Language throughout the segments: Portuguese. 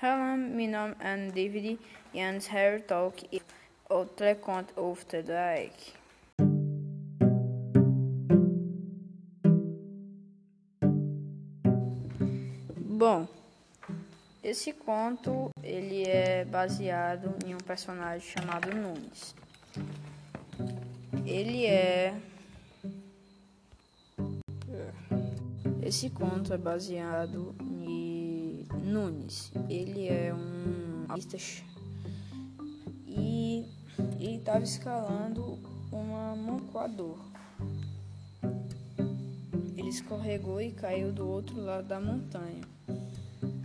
Hello, my name is David and her talk is outra conta of the day. Bom, esse conto ele é baseado em um personagem chamado Nunes. Ele é esse conto é baseado em Nunes. Ele é um artista e ele estava escalando uma moncoador. Ele escorregou e caiu do outro lado da montanha.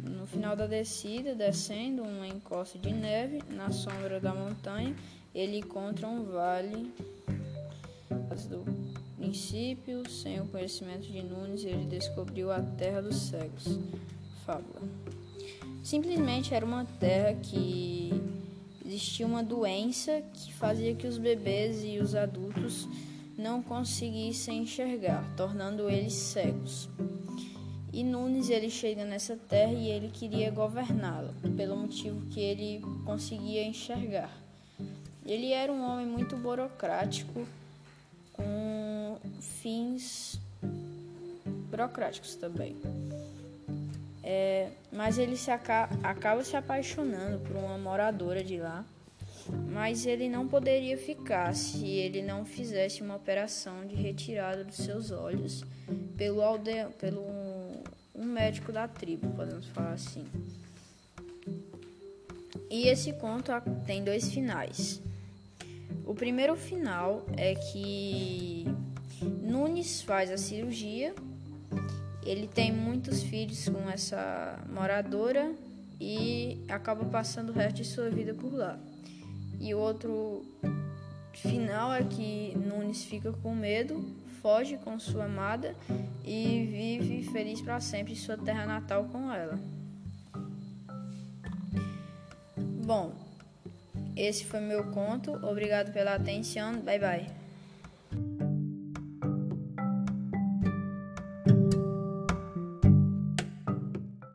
No final da descida, descendo uma encosta de neve na sombra da montanha, ele encontra um vale do princípio, sem o conhecimento de Nunes, ele descobriu a terra dos cegos. Fábula. Simplesmente era uma terra que existia uma doença que fazia que os bebês e os adultos não conseguissem enxergar, tornando eles cegos. E Nunes ele chega nessa terra e ele queria governá-la, pelo motivo que ele conseguia enxergar. Ele era um homem muito burocrático, com fins burocráticos também. É, mas ele se aca acaba se apaixonando por uma moradora de lá, mas ele não poderia ficar se ele não fizesse uma operação de retirada dos seus olhos pelo, pelo um médico da tribo, podemos falar assim. E esse conto tem dois finais. O primeiro final é que Nunes faz a cirurgia, ele tem muitos filhos com essa moradora e acaba passando o resto de sua vida por lá. E o outro final é que Nunes fica com medo, foge com sua amada e vive feliz para sempre em sua terra natal com ela. Bom, esse foi meu conto. Obrigado pela atenção. Bye bye.